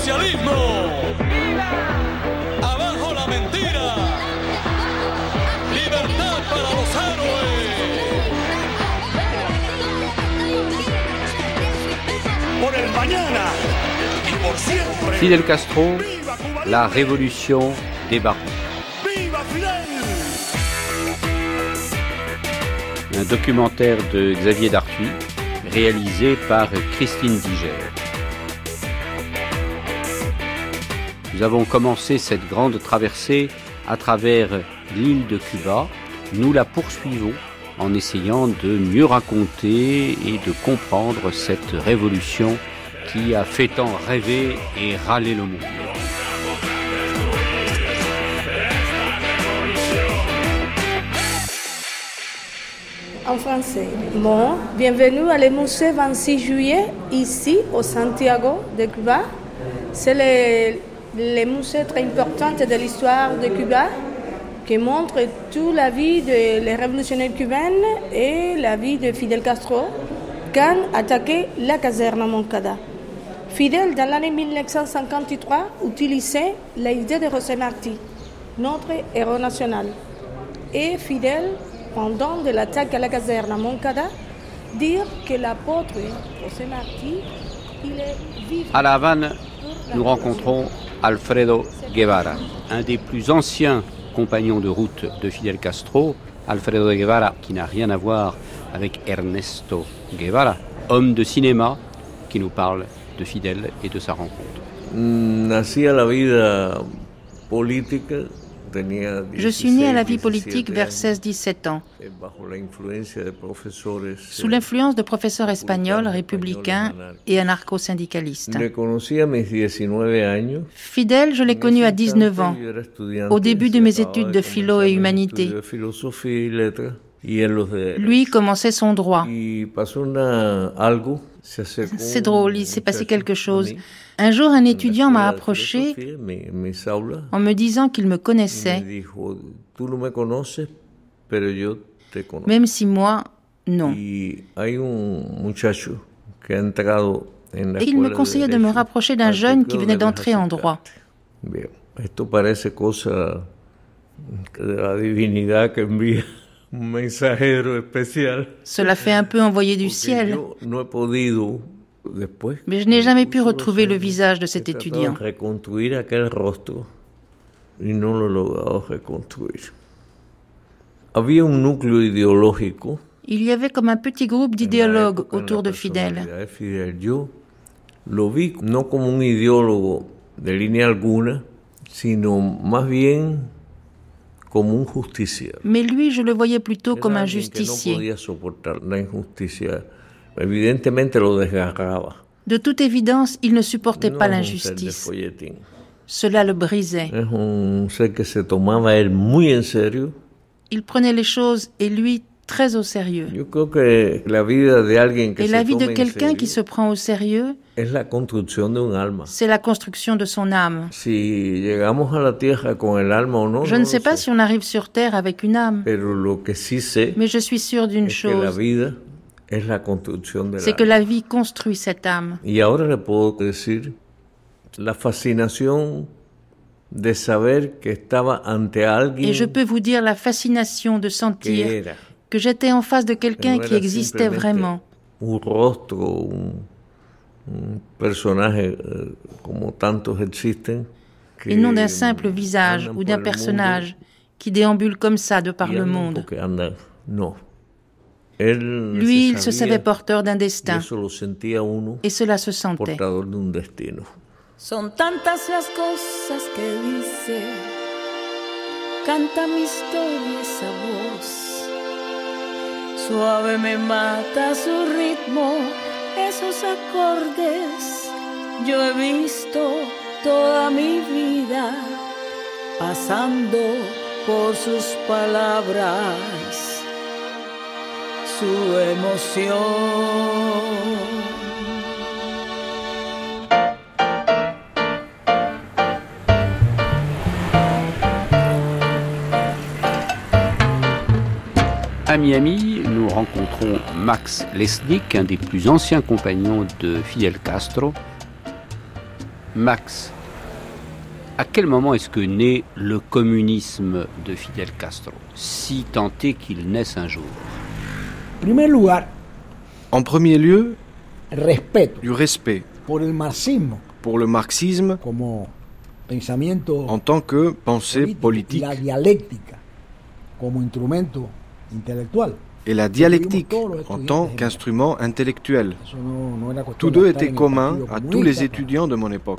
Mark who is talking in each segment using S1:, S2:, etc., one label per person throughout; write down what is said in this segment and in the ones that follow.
S1: socialismo! ¡Abajo la mentira! ¡Libertad para los héroes!
S2: Por el mañana y por siempre.
S3: Fidel Castro, la révolution des barons.
S2: ¡Viva Fidel!
S3: Un documentaire de Xavier Dartuy, réalisé par Christine Diger. Nous avons commencé cette grande traversée à travers l'île de Cuba. Nous la poursuivons en essayant de mieux raconter et de comprendre cette révolution qui a fait tant rêver et râler le monde.
S4: En français. Bon, bienvenue à le musée 26 juillet, ici au Santiago de Cuba. C'est le, le musée très important de l'histoire de Cuba qui montre toute la vie des révolutionnaires cubains et la vie de Fidel Castro quand attaqué la caserne Moncada. Fidel, dans l'année 1953, utilisait l'idée de José Martí, notre héros national. Et Fidel, pendant de l'attaque à la caserne Moncada, dire que l'apôtre José Martí, il est vivant.
S3: À La Havane, nous rencontrons Alfredo Guevara, un des plus anciens compagnons de route de Fidel Castro. Alfredo Guevara, qui n'a rien à voir avec Ernesto Guevara, homme de cinéma qui nous parle de Fidel et de sa rencontre.
S5: Tenía
S6: Je suis né à la vie
S5: 16,
S6: politique
S5: 17
S6: vers
S5: años,
S6: 16-17 ans,
S5: eh,
S6: sous l'influence de professeurs espagnols, républicains et anarcho-syndicalistes.
S5: Le conocí a mis 19 años.
S6: Fidel, je l'ai connu à 19 ans, au début de mes études de philo et humanité. Lui commençait son droit. C'est drôle, il s'est passé quelque chose. Un jour, un étudiant m'a approché
S5: en
S6: me disant qu'il me connaissait, même si moi, non. Et il me conseillait de me rapprocher d'un jeune qui venait d'entrer en droit.
S5: Esto parece cosa de la divinidad que envía.
S6: Cela fait un peu envoyé du ciel.
S5: Yo no he podido después.
S6: Mais je n'ai jamais pu retrouver le visage de cet étudiant.
S5: de reconstruir aquel rostro y no lo he logrado reconstruir. Había un núcleo ideológico
S6: Il y avait comme un petit groupe d'idéologues autour de Fidel.
S5: lo vi no como un ideólogo de línea alguna, sino más bien.
S6: Mais lui, je le voyais plutôt comme un justicier. De toute évidence, il ne supportait pas l'injustice. Cela le brisait. Il prenait les choses, et lui, très au sérieux.
S5: Yo creo que la vida de que
S6: Et la vie de quelqu'un qui se prend au sérieux,
S5: la
S6: c'est la construction de son âme.
S5: Si llegamos a la tierra con el alma o no,
S6: Je ne sais pas si on arrive sur Terre avec une âme,
S5: Pero lo que sí sé
S6: mais je suis sûre d'une
S5: que la
S6: chose,
S5: vida es la construcción de
S6: c'est que la vie construit cette âme.
S5: Y ahora le puedo decir la fascinación de saber que estaba ante alguien
S6: Et je peux vous dire la fascination de
S5: que
S6: sentir que j'étais en face de
S5: que
S6: quelqu'un qui existait vraiment.
S5: un rostro, un, un personaje eh, como tantos existen.
S6: et non d'un simple visage ou d'un personnage qui déambule comme ça de par le monde.
S5: porque andan. No. Él
S6: Lui, il se savait porteur d'un destin, et cela se sentait.
S7: Son tantas las cosas que dice, canta mi historia esa voz. Suave me mata su ritmo, esos acordes. Yo he visto toda mi vida pasando por sus palabras, su emoción.
S3: À Miami, nous rencontrons Max Lesnick, un des plus anciens compagnons de Fidel Castro. Max, à quel moment est-ce que naît le communisme de Fidel Castro, si tant est qu'il naisse un jour?
S8: En
S9: premier lieu, du respect. pour le marxisme en tant que pensée politique et la dialectique en tant qu'instrument intellectuel. Tous
S8: de
S9: deux étaient communs à tous les étudiants de mon époque.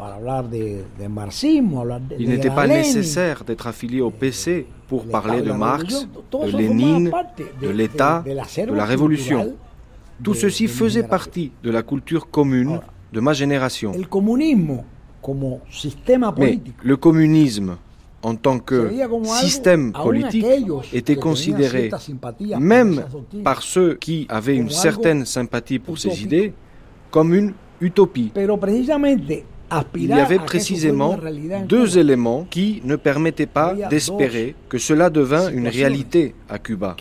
S9: Il n'était pas nécessaire d'être affilié au PC pour parler de Marx, de Lénine, de l'État,
S8: de-
S9: la Révolution. Tout ceci faisait partie de la culture commune de ma génération. Mais le communisme en tant que système politique était considéré même par ceux qui avaient une certaine sympathie pour ces idées comme une utopie. Il y avait précisément deux éléments qui ne permettaient pas d'espérer que cela devint une réalité à Cuba.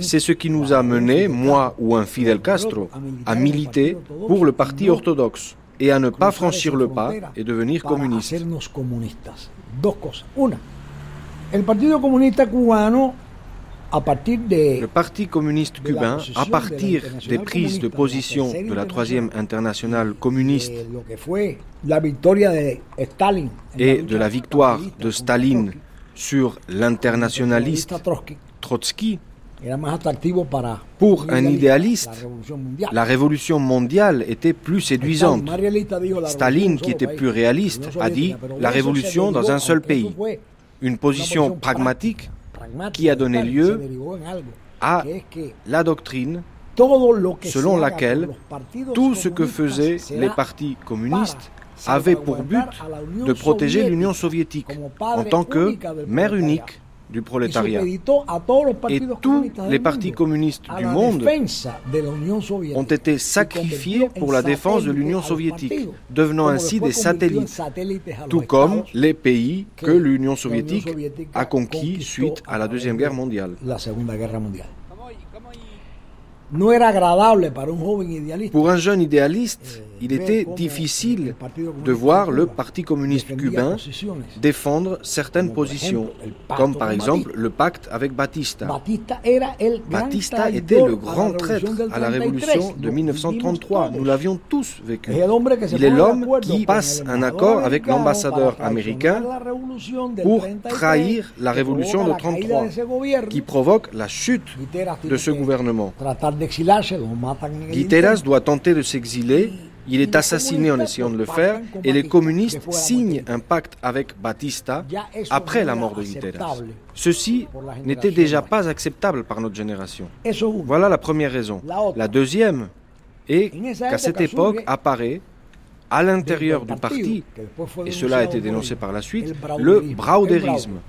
S9: C'est ce qui nous a mené, moi ou un Fidel Castro, à militer pour le parti orthodoxe et à ne pas franchir le pas et devenir communiste. Le Parti communiste cubain, à partir des prises de position de la troisième internationale communiste et de la victoire de Staline sur l'internationaliste
S8: Trotsky
S9: Pour
S8: un
S9: idéaliste,
S8: la
S9: révolution mondiale était plus séduisante. Staline, qui était plus réaliste, a dit la révolution dans un seul pays. Une position pragmatique qui a donné lieu à la doctrine selon laquelle tout ce que faisaient les partis communistes avait pour but de protéger l'Union soviétique en tant que mère unique du prolétariat. Et tous les partis communistes du monde ont été sacrifiés pour la défense de l'Union soviétique, devenant ainsi des satellites, tout comme les pays que l'Union soviétique a conquis suite à la Deuxième Guerre mondiale.
S8: No era agradable para un joven idealista
S9: Pour un jeune idéaliste,
S8: eh,
S9: il était difficile de voir le Parti communiste cubain défendre certaines positions, comme par exemple
S8: Batista.
S9: le pacte avec Batista.
S8: Batista
S9: était le grand traître à la
S8: 33.
S9: révolution de
S8: Lo
S9: 1933.
S8: vivimos
S9: Nous l'avions tous vécu. Il est l'homme qui passe un accord avec l'ambassadeur américain pour
S8: 33,
S9: trahir la révolution de
S8: provoca la caída
S9: 33,
S8: de ese gobierno.
S9: qui provoque la chute de ce gouvernement. Guiteras doit tenter de s'exiler. Il est assassiné en essayant de le faire et les communistes signent un pacte avec Batista après la mort de Guiteras. Ceci n'était déjà pas acceptable par notre génération. Voilà la première raison.
S8: La
S9: deuxième est qu'à cette époque apparaît à l'intérieur du parti, et cela a été dénoncé par la suite, le
S8: brauderismo.
S9: braudérisme.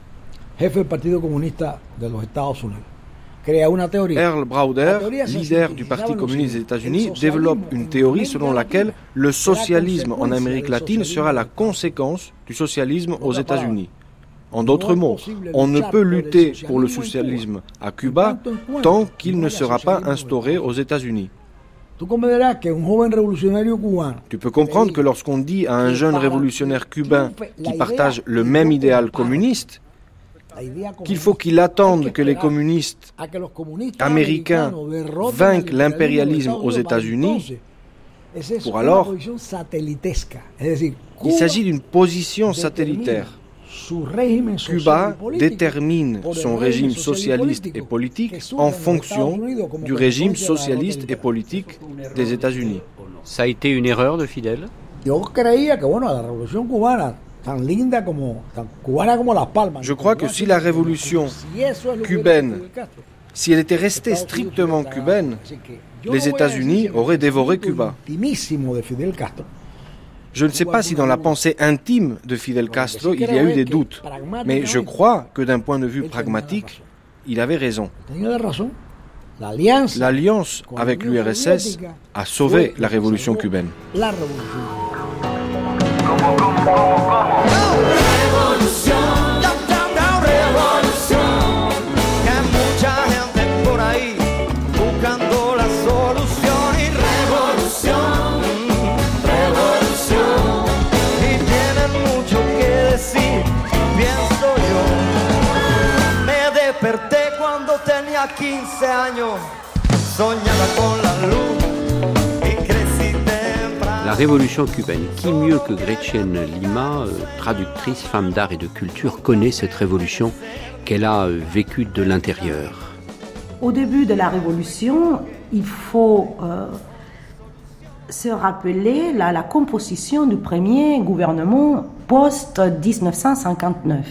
S8: El jefe del Partido Comunista de los Estados Unidos crea una teoría.
S9: Earl Browder, leader du Parti communiste des. États-Unis, développe une théorie selon laquelle le socialisme en Amérique latine sera la conséquence du socialisme aux États-Unis. En d'autres
S8: es
S9: mots, on ne peut lutter pour le socialisme à Cuba tant qu'il ne sera pas instauré aux États-Unis. Tu peux comprendre que lorsqu'on dit à un jeune révolutionnaire cubain qui partage le même idéal communiste qu'il faut qu'il attende que les communistes américains vainquent
S8: al
S9: l'impérialisme aux États-Unis, pour alors- il s'agit d'une position satellitaire. Cuba détermine son régime socialiste et politique en fonction du régime socialiste et politique des États-Unis.
S3: Ça a été une erreur de Fidel?
S8: Yo creía que bueno, la revolución cubana, tan linda como, tan cubana como Las Palmas.
S9: Je crois que si la révolution cubaine, Si elle était restée strictement cubaine, les États-Unis auraient dévoré Cuba. je ne sais pas si dans la pensée intime de Fidel Castro il y a eu des doutes, mais je crois que d'un point de vue pragmatique, il avait raison. L'alliance avec l'URSS a sauvé la révolution cubaine.
S10: 15 años soñaba con la luz y crecí temprano.
S3: La révolution cubaine. Qui mieux que Gretchen Lima, euh, traductrice, femme d'art et de culture, connaît cette révolution qu'elle a euh, vécue de l'intérieur?
S11: Au début de la révolution, il faut euh, se rappeler la, la composition du premier gouvernement post-1959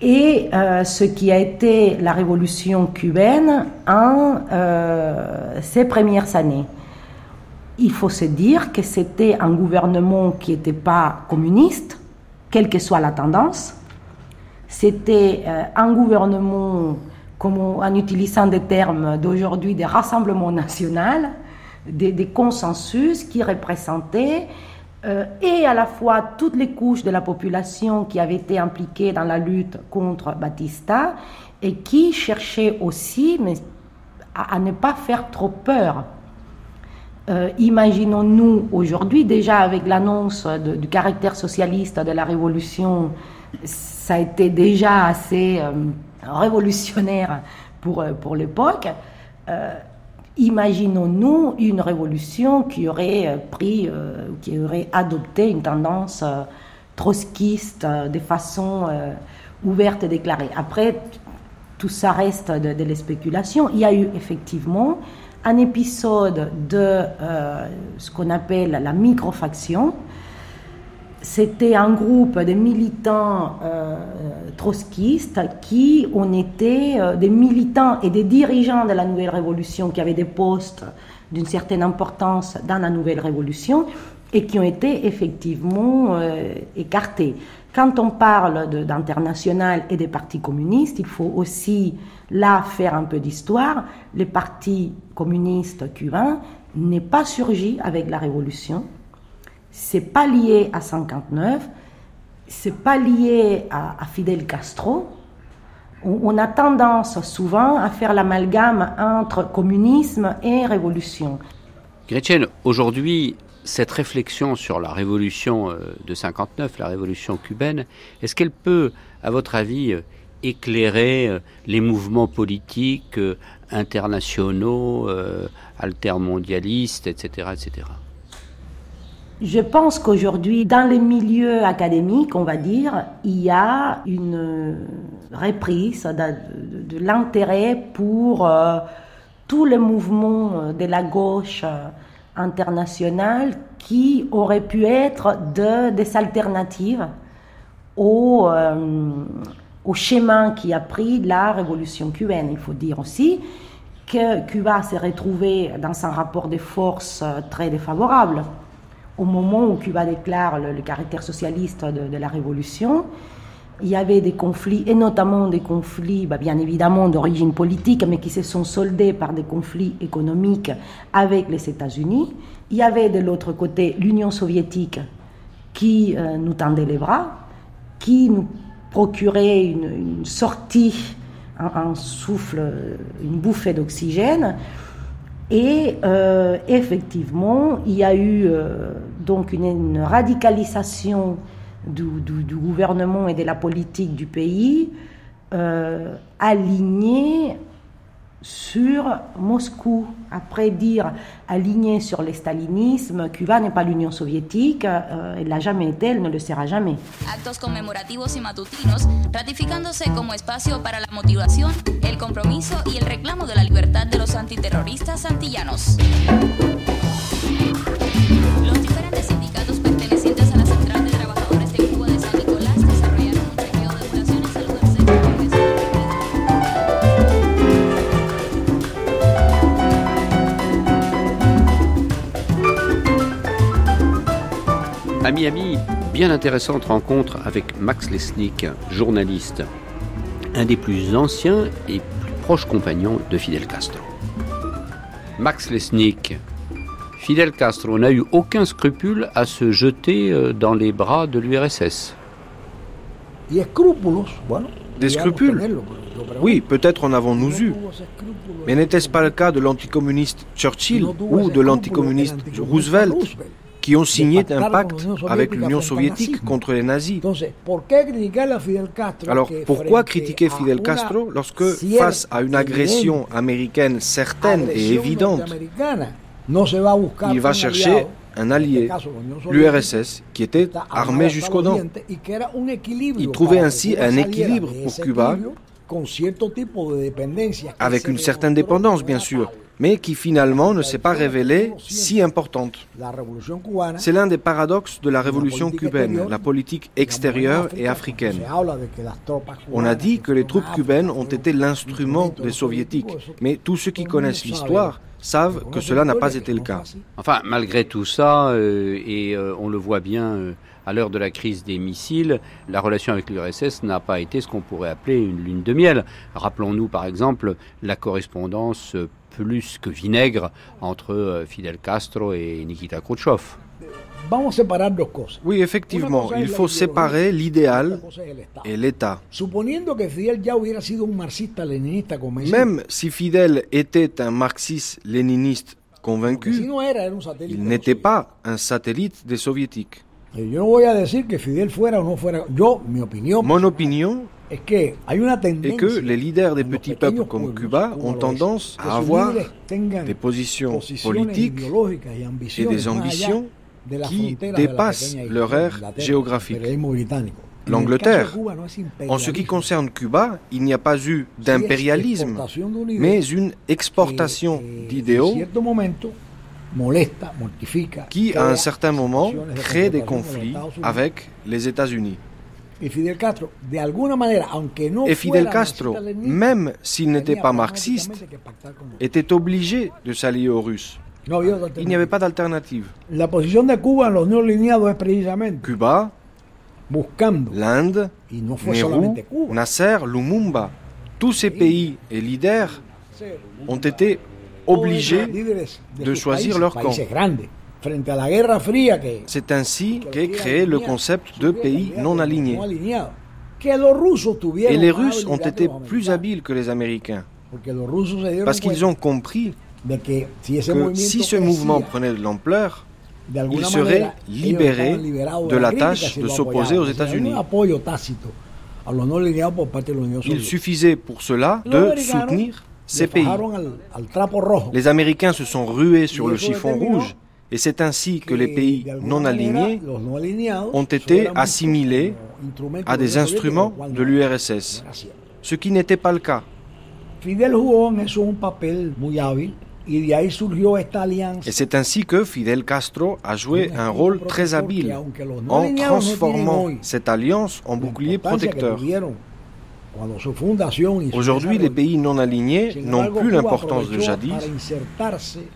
S11: et euh, ce qui a été la révolution cubaine en euh, premières années. Il faut se dire que c'était un gouvernement qui n'était pas communiste, quelle que soit la tendance. C'était euh, un gouvernement, en utilisant des termes d'aujourd'hui, des rassemblements nationaux, des, des consensus qui représentaient euh, et à la fois toutes les couches de la population qui avaient été impliquées dans la lutte contre Batista et qui cherchaient aussi mais, à, ne pas faire trop peur. Euh, Imaginons-nous aujourd'hui, déjà avec l'annonce du caractère socialiste de la révolution, ça a été déjà assez euh, révolutionnaire pour, pour l'époque. Imaginons-nous une révolution qui aurait euh, pris, euh, qui aurait adopté une tendance euh, trotskiste de façon ouverte et déclarée. Après, tout ça reste de, de la spéculation. Il y a eu effectivement un épisode de ce qu'on appelle la microfaction. C'était un groupe de militants euh, trotskistes qui ont été euh, des militants et des dirigeants de la nouvelle révolution qui avaient des postes d'une certaine importance dans la nouvelle révolution et qui ont été effectivement euh, écartés. Quand on parle d'international et des partis communistes, il faut aussi là faire un peu d'histoire. Le parti communiste cubain n'est pas surgi avec la révolution c'est pas lié à 59, c'est pas lié à, Fidel Castro. On, a tendance souvent à faire l'amalgame entre communisme et révolution.
S3: Gretchen, aujourd'hui, cette réflexion sur la révolution euh, de 59, la révolution cubaine, est-ce qu'elle peut, à votre avis, euh, éclairer euh, les mouvements politiques internationaux, altermondialistes, etc., etc.
S11: Je pense qu'aujourd'hui, dans les milieux académiques, on va dire, il y a une reprise de, l'intérêt pour euh, tous les mouvements de la gauche internationale qui auraient pu être de- des alternatives au, euh, schéma qui a pris la révolution cubaine. Il faut dire aussi que Cuba s'est retrouvé dans un rapport de force euh, très défavorable. Au moment où Cuba déclare le, caractère socialiste de, la révolution, il y avait des conflits, et notamment des conflits, bah, bien évidemment, d'origine politique, mais qui se sont soldés par des conflits économiques avec les États-Unis. Il y avait de l'autre côté l'Union soviétique qui euh, nous tendait les bras, qui nous procurait une, sortie, un souffle, une bouffée d'oxygène. Et euh, effectivement, il y a eu euh, donc une, radicalisation du, du- du gouvernement et de la politique du pays, euh, alignée sur Moscou. Après dire aligné sur le stalinisme, Cuba n'est pas l'Union soviétique, euh, elle l'a jamais été, elle ne le sera jamais.
S12: actos conmemorativos y matutinos, ratificándose como espacio para la motivación, el compromiso y el reclamo de la libertad de los antiterroristas antillanos. Los diferentes sindicatos
S3: À Miami, bien intéressante rencontre avec Max Lesnick, journaliste, un des plus anciens et plus proches compagnons de Fidel Castro. Max Lesnick, Fidel Castro n'a eu aucun scrupule à se jeter euh, dans les bras de l'URSS.
S9: Des scrupules Oui, peut-être en avons-nous eu. Mais n'était-ce pas le cas de l'anticommuniste Churchill ou de l'anticommuniste Roosevelt, qui ont signé un pacte avec l'Union soviétique contre les nazis. Alors pourquoi critiquer Fidel Castro lorsque, face à une agression américaine certaine et évidente, il va chercher un allié, l'URSS, qui était armé jusqu'aux dents. Il trouvait ainsi un équilibre pour Cuba, avec une certaine dépendance bien sûr, mais qui finalement ne s'est pas révélée si importante. C'est l'un des paradoxes de la révolution cubaine, la politique extérieure et africaine. On a dit que les troupes cubaines ont été l'instrument des soviétiques, mais tous ceux qui connaissent l'histoire savent que cela n'a pas été le cas.
S3: Enfin, malgré tout ça, euh, et euh, on le voit bien euh, à l'heure de la crise des missiles, la relation avec l'URSS n'a pas été ce qu'on pourrait appeler une lune de miel. Rappelons-nous par exemple la correspondance plus que vinaigre entre Fidel Castro et Nikita Khrouchtchev.
S9: Oui, effectivement, il faut séparer l'idéal et l'État. Même si Fidel était un marxiste-léniniste convaincu, il n'était pas un satellite des soviétiques. Mon opinion est que les leaders des petits peuples comme Cuba ont tendance à avoir des positions politiques et des ambitions qui dépassent leur ère géographique. L'Angleterre. En ce qui concerne Cuba, il n'y a pas eu d'impérialisme, mais une exportation d'idéaux qui, à un certain moment, crée des conflits avec les États-Unis. Et Fidel Castro, même s'il n'était pas marxiste, était obligé de s'allier aux Russes. Il n'y avait pas d'alternative.
S8: La position de Cuba
S9: Cuba, l'Inde, Nehru, Nasser, Lumumba, tous ces pays et leaders ont été obligés de choisir leur camp. C'est ainsi qu'est créé le concept de pays non alignés. Et les Russes ont été plus habiles que les Américains, parce qu'ils ont compris que si ce mouvement prenait de l'ampleur, il serait libéré de la tâche de s'opposer aux États-Unis. Il suffisait pour cela de soutenir ces pays. Les Américains se sont rués sur le chiffon rouge et c'est ainsi que les pays non alignés ont été assimilés à des instruments de l'URSS, ce qui n'était pas le cas. Et c'est ainsi que Fidel Castro a joué un rôle très habile en transformant cette alliance en bouclier protecteur. Aujourd'hui, les pays non alignés n'ont plus l'importance de jadis,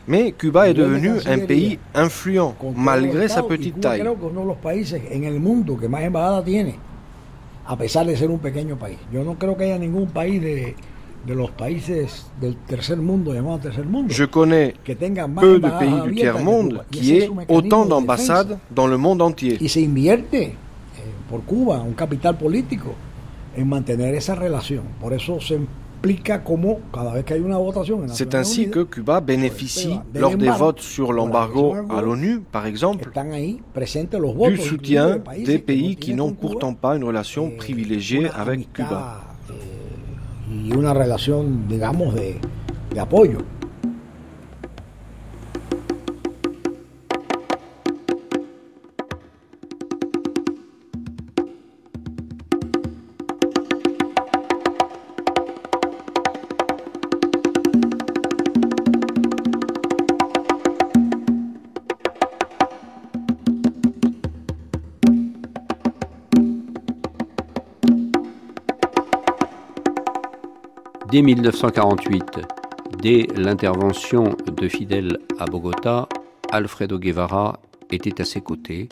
S9: mais Cuba est devenu un pays influent malgré sa petite taille.
S8: a pesar de ser un pequeño país. Yo no creo que haya ningún de,
S9: Je connais peu de pays du tiers-monde
S8: Cuba.
S9: Qui aient autant
S8: de
S9: d'ambassades dans le monde entier.
S8: Y se invierte por Cuba un capital político en mantener esa relación. Por eso se implica como cada vez que hay una votación en
S9: C'est ainsi que Cuba bénéficie, lors des votes sur l'embargo à l'ONU, par exemple, du soutien des pays qui n'ont pourtant pas une relation privilégiée avec Cuba.
S8: y una relación, digamos, de, de apoyo.
S3: Dès 1948, dès l'intervention de Fidel à Bogota, Alfredo Guevara était à ses côtés.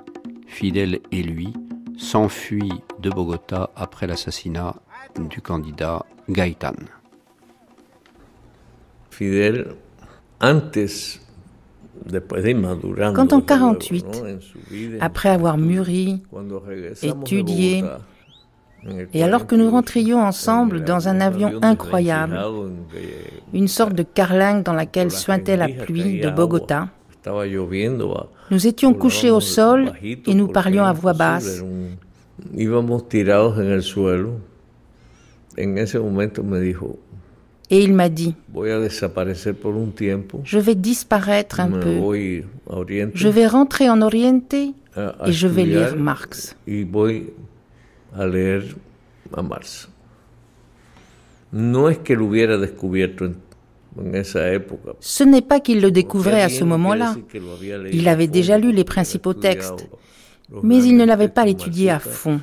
S3: Fidel et lui s'enfuient de Bogota après l'assassinat du candidat Gaitán.
S5: Fidel, antes,
S6: Quand en
S5: desde luego,
S6: 48,
S5: ¿no? en su vida,
S6: après avoir mûri, étudié, et alors que nous
S5: 48,
S6: rentrions ensemble dans un avion incroyable, une sorte de carlingue dans laquelle suintait la pluie de Bogota, Nous étions couchés au sol et nous parlions à voix basse. Et il m'a dit, je vais disparaître un peu. Je vais rentrer en Oriente et je vais lire Marx. Ce n'est pas qu'il le découvrait à ce moment-là. Il avait déjà lu les principaux textes, mais il ne l'avait pas étudié à fond.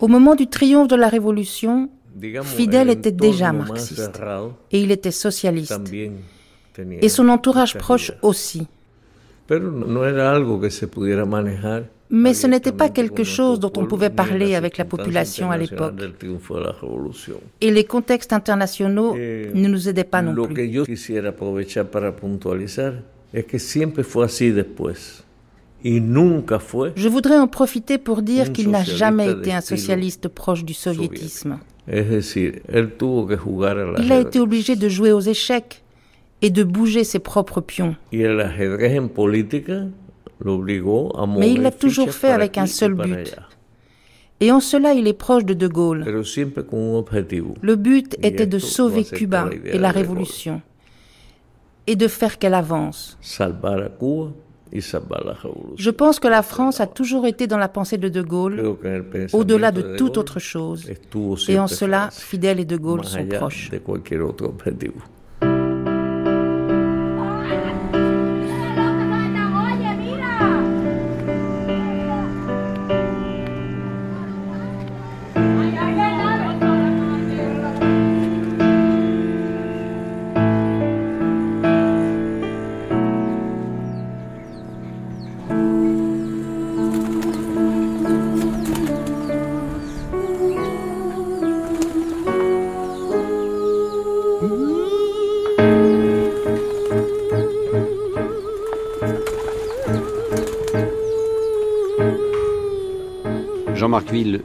S6: Au moment du triomphe de la révolution, Fidel était déjà marxiste et il était socialiste. Et son entourage proche aussi. Mais ce n'était pas quelque chose dont on pouvait parler avec la population à l'époque. Et les contextes internationaux eh, ne nous aidaient pas non plus. Je voudrais en profiter pour dire qu'il n'a jamais été un socialiste proche du soviétisme. Il a été obligé de jouer aux échecs et de bouger ses propres pions. Mais il l'a toujours fait avec un seul but. Et en cela, il est proche de De Gaulle. Le but était de sauver Cuba et la révolution et de faire qu'elle avance. Je pense que la France a toujours été dans la pensée de De Gaulle, au-delà de toute autre chose. Et en cela, Fidel et De Gaulle sont proches.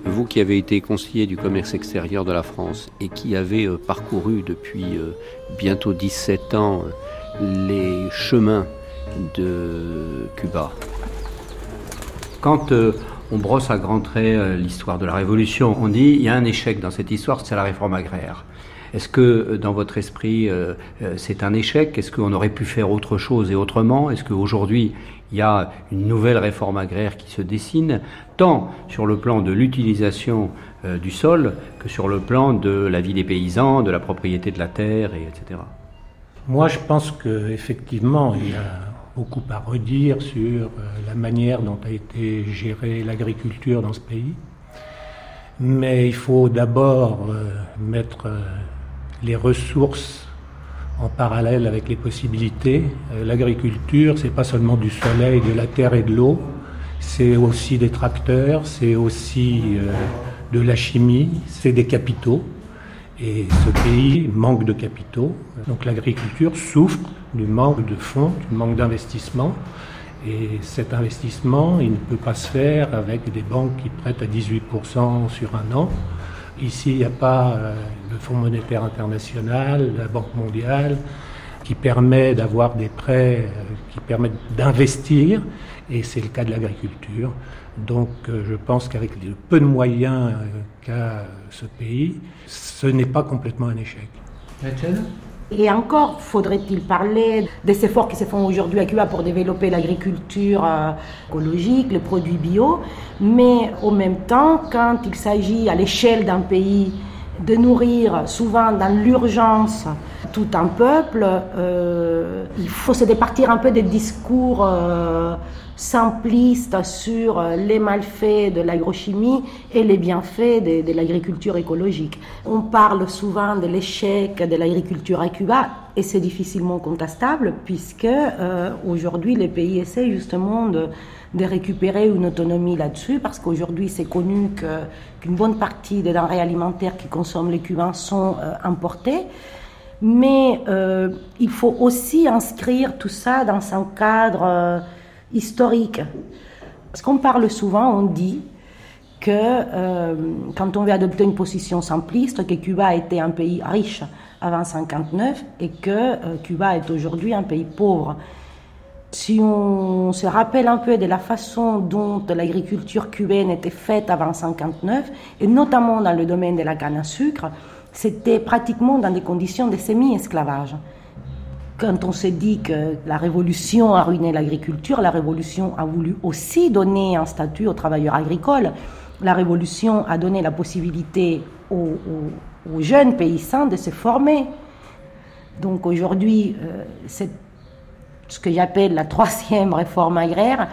S3: Vous qui avez été conseiller du commerce extérieur de la France et qui avez euh, parcouru depuis euh, bientôt 17 ans euh, les chemins de Cuba, quand on brosse à grands traits l'histoire de la Révolution, on dit il y a un échec dans cette histoire, c'est la réforme agraire. Est-ce que dans votre esprit c'est un échec? Est-ce qu'on aurait pu faire autre chose et autrement? Est-ce qu'aujourd'hui il y a une nouvelle réforme agraire qui se dessine, tant sur le plan de l'utilisation euh, du sol que sur le plan de la vie des paysans, de la propriété de la terre, et etc.
S13: Moi, je pense qu'effectivement, il y a beaucoup à redire sur euh, la manière dont a été gérée l'agriculture dans ce pays. Mais il faut d'abord euh, mettre les ressources en parallèle avec les possibilités. Euh, l'agriculture, c'est pas seulement du soleil, de la terre et de l'eau, c'est aussi des tracteurs, c'est aussi euh, de la chimie, c'est des capitaux. Et ce pays manque de capitaux. Donc l'agriculture souffre du manque de fonds, du manque d'investissement. Et cet investissement, il ne peut pas se faire avec des banques qui prêtent à 18% sur un an. Ici, il n'y a pas euh, le Fonds monétaire international, la Banque mondiale, qui permet d'avoir des prêts euh, qui permettent d'investir, et c'est le cas de l'agriculture. Donc euh, je pense qu'avec le peu de moyens qu'a ce pays, ce n'est pas complètement un échec.
S11: Et encore faudrait-il parler des efforts qui se font aujourd'hui à Cuba pour développer l'agriculture euh, écologique, les produits bio, mais en même temps, quand il s'agit à l'échelle d'un pays de nourrir souvent dans l'urgence tout un peuple, euh, il faut se départir un peu des discours euh, simpliste sur euh, les malfaits de l'agrochimie et les bienfaits de, l'agriculture écologique. On parle souvent de l'échec de l'agriculture à Cuba et c'est difficilement contestable puisque euh, aujourd'hui les pays essaient justement de, récupérer une autonomie là-dessus parce qu'aujourd'hui c'est connu qu'une bonne partie des denrées alimentaires qui consomment les Cubains sont euh, importées. Mais il faut aussi inscrire tout ça dans un cadre historique. Parce qu'on parle souvent, on dit que euh, quand on veut adopter une position simpliste, que Cuba était un pays riche avant 59 et que euh, Cuba est aujourd'hui un pays pauvre. Si on se rappelle un peu de la façon dont l'agriculture cubaine était faite avant 59, et notamment dans le domaine de la canne à sucre, c'était pratiquement dans des conditions de semi-esclavage. Quand on se dit que la révolution a ruiné l'agriculture, la révolution a voulu aussi donner un statut aux travailleurs agricoles. La révolution a donné la possibilité aux, jeunes paysans de se former. Donc aujourd'hui, euh, c'est ce que j'appelle la troisième réforme agraire.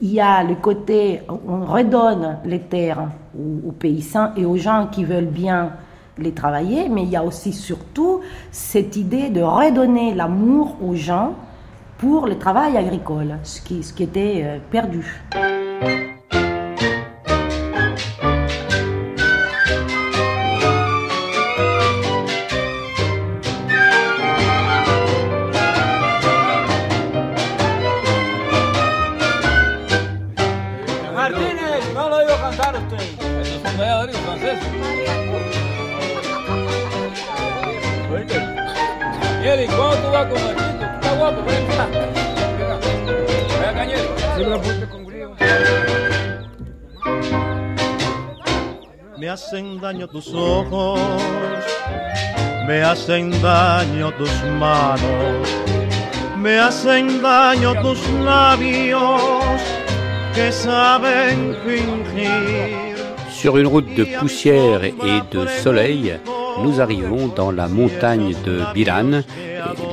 S11: Il y a le côté, on redonne les terres aux paysans et aux gens qui veulent bien les travailler, mais il y a aussi surtout cette idée de redonner l'amour aux gens pour le travail agricole, ce qui, était euh, perdu.
S14: Me hacen daño tus ojos, me hacen daño tus manos, me hacen daño tus labios que saben fingir.
S3: Sur une route de poussière et de soleil, nous arrivons dans la montagne de Biran,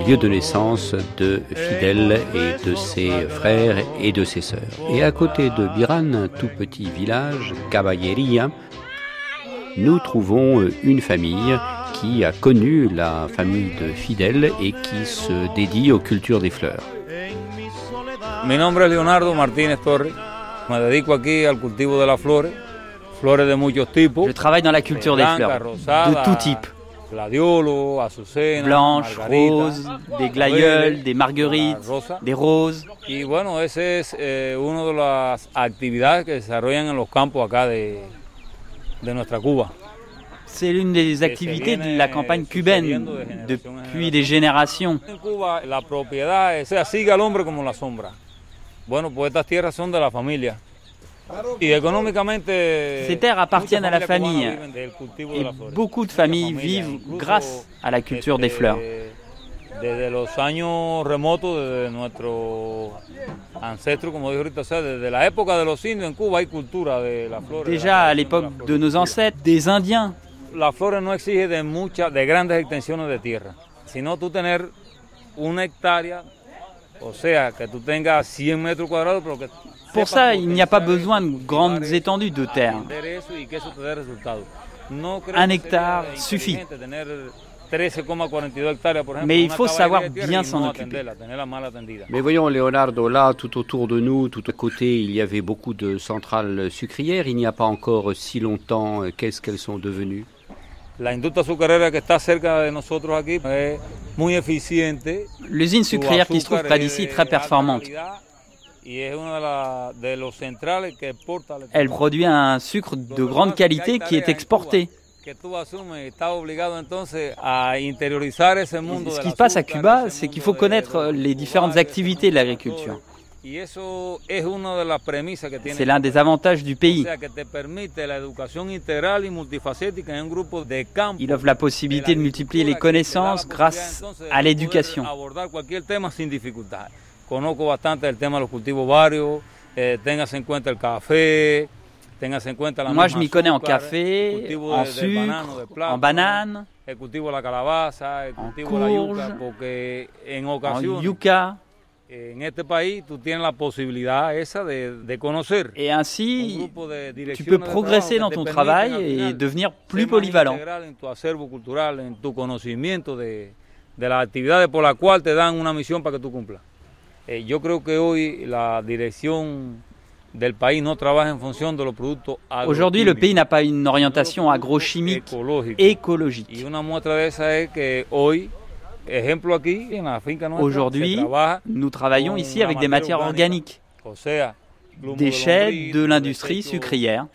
S3: lieu de naissance de Fidel et de ses frères et de ses sœurs. Et à côté de Biran, tout petit village, Caballeria, nous trouvons une famille qui a connu la famille de Fidel et qui se dédie aux cultures des fleurs.
S15: Mi nombre es Leonardo Martínez Torres. Me dedico aquí al cultivo de las flores, flores de muchos tipos.
S16: Je travaille dans la culture des fleurs, de tout type. Blanches, roses, des glaïeuls, des marguerites, des roses.
S15: Y bueno, esa es eh, una de las actividades que desarrollan en los campos acá de, de nuestra Cuba.
S16: C'est l'une des activités de la campagne cubaine depuis des générations.
S15: En Cuba, la propiedad es, sigue al hombre como la sombra. Bueno, pues estas tierras son de la familia.
S16: Ces terres appartiennent à la famille et beaucoup de familles vivent grâce à la culture des fleurs.
S15: Desde los años remotos de nuestros ancestros, como dijo ahorita, o sea, desde la época de los indios en Cuba hay cultura de las flores.
S16: Déjà à l'époque de nos ancêtres, des Indiens.
S15: Las flores no exige de muchas, de grandes extensiones de tierra, sino tú tener una hectárea, o sea, que tú tengas 100 metros cuadrados, pero que
S16: Pour ça, il n'y a pas besoin de grandes étendues de terre. Un hectare suffit. Mais il faut savoir bien s'en occuper.
S3: Mais voyons, Leonardo, là, tout autour de nous, tout à côté, il y avait beaucoup de centrales sucrières. Il n'y a pas encore si longtemps, qu'est-ce qu'elles sont devenues?
S16: L'usine sucrière qui se trouve près d'ici est très performante. Elle produit un sucre de grande qualité qui est exporté. Ce qui se passe à Cuba, c'est qu'il faut connaître les différentes activités de l'agriculture. C'est l'un des avantages du pays. Il offre la possibilité de multiplier les connaissances grâce à l'éducation.
S15: Conozco bastante el tema de los cultivos varios, eh, téngase en cuenta el café,
S16: Moi, je m'y connais en café, en sucre, en banane,
S15: en ocasiones,
S16: en
S15: conocer.
S16: Et ainsi, tu peux progresser dans ton travail et devenir plus polyvalent.
S15: en tu acervo cultural, en tu conocimiento de, de las actividades por las cuales te dan una misión para que tú cumplas. Eh, yo creo que hoy la dirección
S16: Aujourd'hui, le pays n'a pas une orientation agrochimique écologique. Aujourd'hui, nous travaillons ici avec des matières organiques.
S15: Déchets de l'industrie sucrière.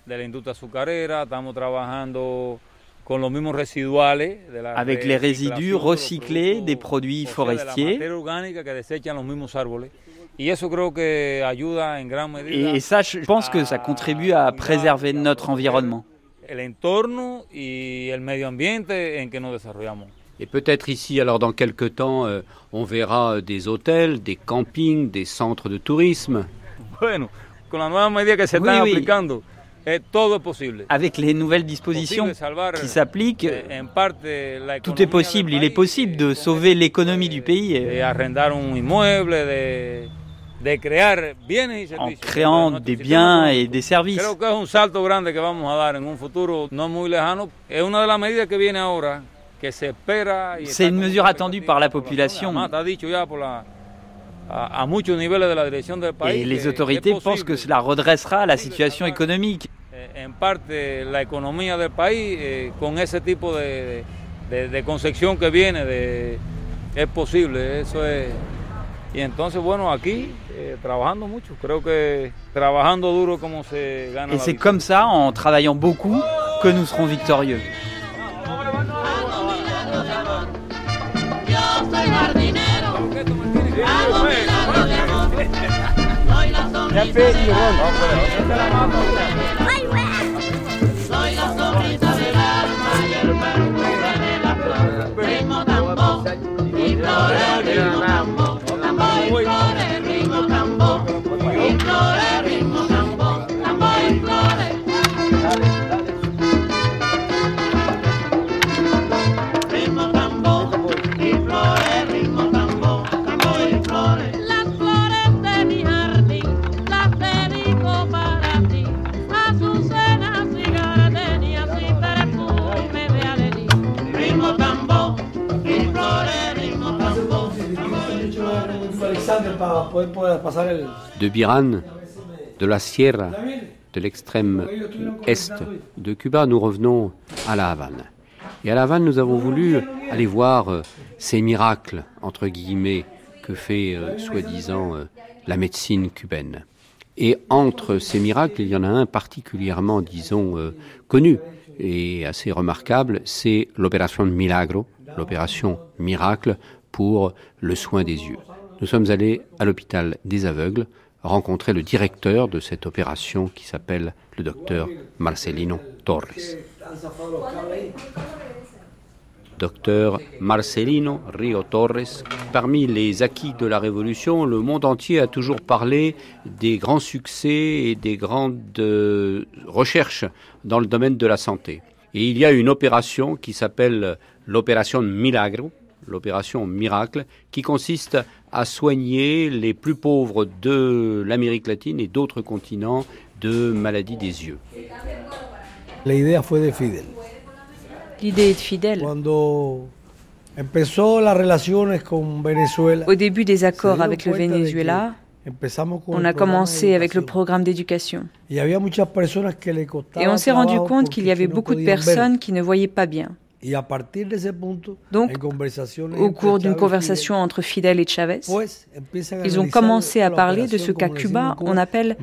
S15: Avec les résidus recyclés des produits forestiers. Et ça, je pense que ça contribue à préserver notre environnement.
S3: Et peut-être ici, alors dans quelques temps, euh, on verra des hôtels, des campings, des centres de tourisme.
S15: Avec les nouvelles dispositions qui s'appliquent, tout est possible. Il est possible de sauver l'économie du pays en créant des biens et des services. C'est une mesure attendue par la population. Et les autorités pensent que cela redressera la situation économique.
S16: En parte la economía del país eh, con ese tipo de, de, de concepción que viene de, es posible, eso es. Y entonces bueno aquí eh, trabajando mucho, creo que trabajando duro como se gana.
S15: Et c'est comme ça, en travaillant beaucoup, que nous serons victorieux.
S17: Para
S8: poder, poder pasar el...
S3: De Biran, de la Sierra, de l'extrême est de Cuba, nous revenons à la Havane. Et à la Havane, nous avons voulu aller voir euh, ces miracles, entre guillemets, que fait euh, soi-disant euh, la médecine cubaine. Et entre ces miracles, il y en a un particulièrement, disons, euh, connu et assez remarquable, c'est l'opération Milagro, l'opération miracle pour le soin des yeux. Nous sommes allés à l'hôpital des aveugles rencontrer le directeur de cette opération qui s'appelle le docteur Marcelino Torres. Docteur Marcelino Rio Torres. Parmi les acquis de la Révolution, le monde entier a toujours parlé des grands succès et des grandes euh, recherches dans le domaine de la santé. Et il y a une opération qui s'appelle l'opération Milagro, l'opération miracle, qui consiste à soigner les plus pauvres de l'Amérique latine et d'autres continents de maladies des yeux.
S8: La idea fue de Fidel.
S18: L'idée est de Fidel. Au début des accords avec le Venezuela, on a commencé avec le programme d'éducation. Et on s'est rendu compte qu'il y avait beaucoup de personnes qui ne voyaient pas bien.
S8: Y a partir de ese punto,
S18: Donc, Au cours d'une conversation entre Fidel et Chavez,
S8: pues,
S18: ils ont commencé à parler de ce qu'à Cuba on appelle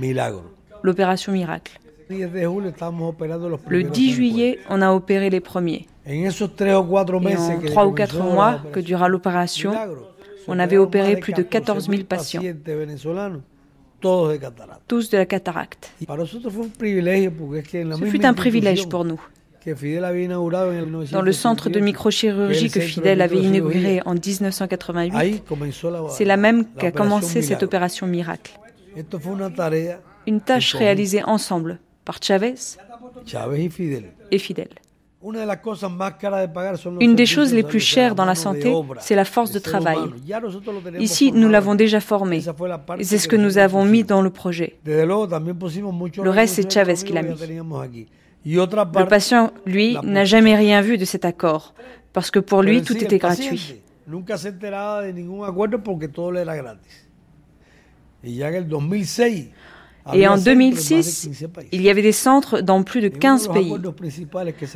S18: l'opération miracle.
S8: El 10 de julio estábamos operando los
S18: Le
S8: primeros
S18: 10 juillet, on a opéré les premiers. Et en 3 ou 4
S8: comenzó
S18: mois que dura l'opération, on avait opéré plus de 14 000
S8: 14.000
S18: patients, tous de la cataracte. Ce fut un privilège pour nous.
S8: Que Fidel había inaugurado en el
S18: Dans le centre de
S8: 1978,
S18: microchirurgie que Fidel
S8: de
S18: avait inauguré en 1988,
S8: ahí comenzó la,
S18: c'est la même qu'a commencé cette opération miracle. Une tâche réalisée ensemble par Chavez et Fidel. Une des choses les plus chères dans la santé, c'est la force de travail. Ici, nous l'avons déjà formé.
S8: Esa fue la parte
S18: Et c'est ce
S8: que
S18: nous avons mis dans le projet. Le reste, c'est Chávez qui l'a mis. Le patient, lui, n'a jamais rien vu de cet accord, parce que pour lui, tout était gratuit.
S8: Nunca se enteraba de ningún acuerdo porque todo le era gratis. Y ya en el 2006,
S18: Et en
S8: centros en más de
S18: 2006,
S8: 15 países.
S18: il y avait des centres dans plus de
S8: Y uno de
S18: 15
S8: los
S18: pays.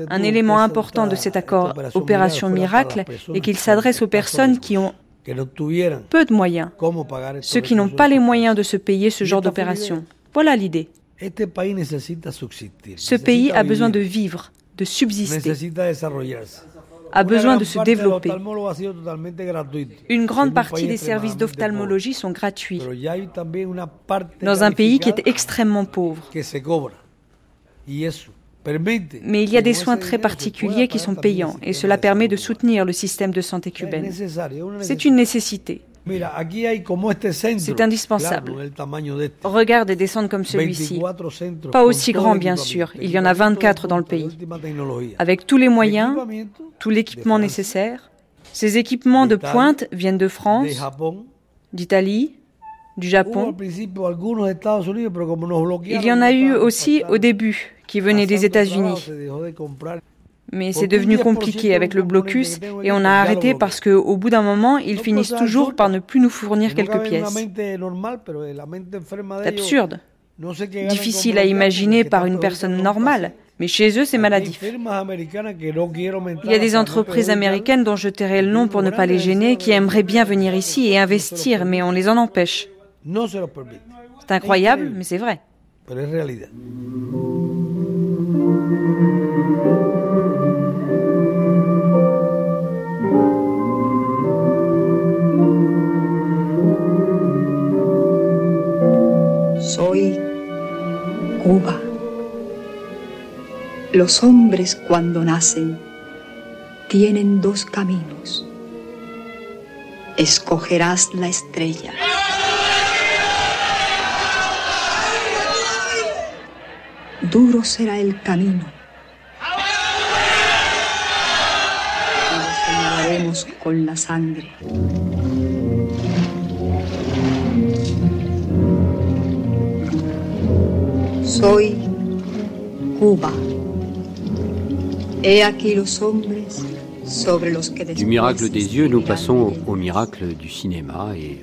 S18: Un élément important de cet accord, Opération Miracle, est qu'il s'adresse aux personnes qui ont peu de moyens, ceux qui n'ont pas les moyens de se payer ce genre d'opération.
S5: Voilà l'idée. Ce pays a besoin de vivre, de subsister, a besoin de se développer. Une grande partie des services d'ophtalmologie sont gratuits. Dans un pays qui est extrêmement pauvre. Mais il y a des soins très particuliers qui sont payants. et cela permet de soutenir le système de santé cubaine. C'est une nécessité. C'est indispensable. Regardez des centres comme celui-ci. Pas aussi grand, bien sûr. Il y en a 24 dans le pays. Avec tous les moyens, tout l'équipement nécessaire. Ces équipements de pointe viennent de France, d'Italie, du Japon. Il y en a eu aussi au début qui venaient des États-Unis. Mais c'est devenu compliqué avec le blocus et on a arrêté parce qu'au bout d'un moment, ils finissent toujours par ne plus nous fournir quelques pièces. C'est absurde. Difficile à imaginer par une personne normale, mais chez eux, c'est maladif. Il y a des entreprises américaines dont je tairai le nom pour ne pas les gêner, qui aimeraient bien venir ici et investir, mais on les en empêche. C'est incroyable, mais c'est vrai.
S19: Los hombres cuando nacen tienen dos caminos. Escogerás la estrella. Duro será el camino. Lo con la sangre. Soy Cuba.
S3: Du miracle des yeux, nous passons au miracle du cinéma et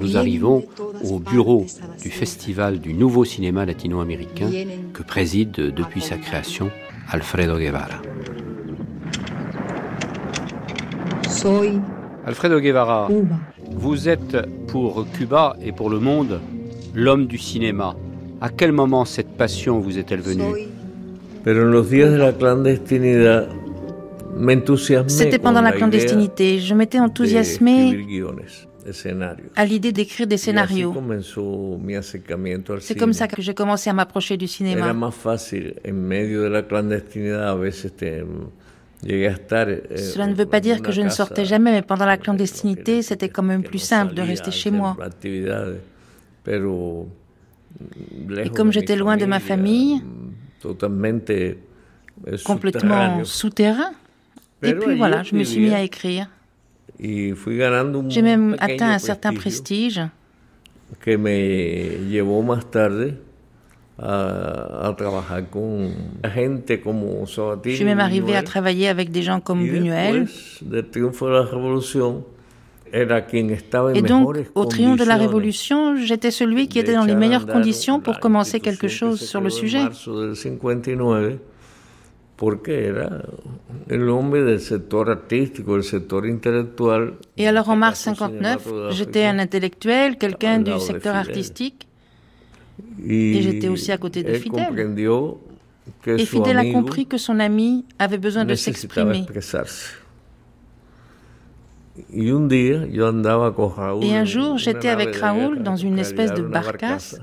S3: nous arrivons au bureau du Festival du nouveau cinéma latino-américain que préside depuis sa création Alfredo Guevara. Alfredo Guevara, vous êtes pour Cuba et pour le monde l'homme du cinéma. À quel moment cette passion vous est-elle venue?
S5: C'était pendant la clandestinité. Je m'étais enthousiasmé à l'idée d'écrire des scénarios. C'est comme ça que j'ai commencé à m'approcher du cinéma. Cela ne veut pas dire que je ne sortais jamais, mais pendant la clandestinité, c'était quand même plus simple de rester chez moi. Et comme j'étais loin de ma famille, complètement souterrain, et puis voilà, je me suis mis à écrire. J'ai même atteint un certain prestige. Je suis même arrivé à travailler avec des gens comme Buñuel. Et donc, au triomphe de la Révolution, j'étais celui qui était dans les meilleures conditions pour commencer quelque chose sur le sujet. Et alors en mars 59, j'étais un intellectuel, quelqu'un du secteur artistique, et j'étais aussi à côté de Fidel. Et Fidel a compris que son ami avait besoin de s'exprimer. Et un jour, j'étais avec Raoul dans une espèce de barcasse.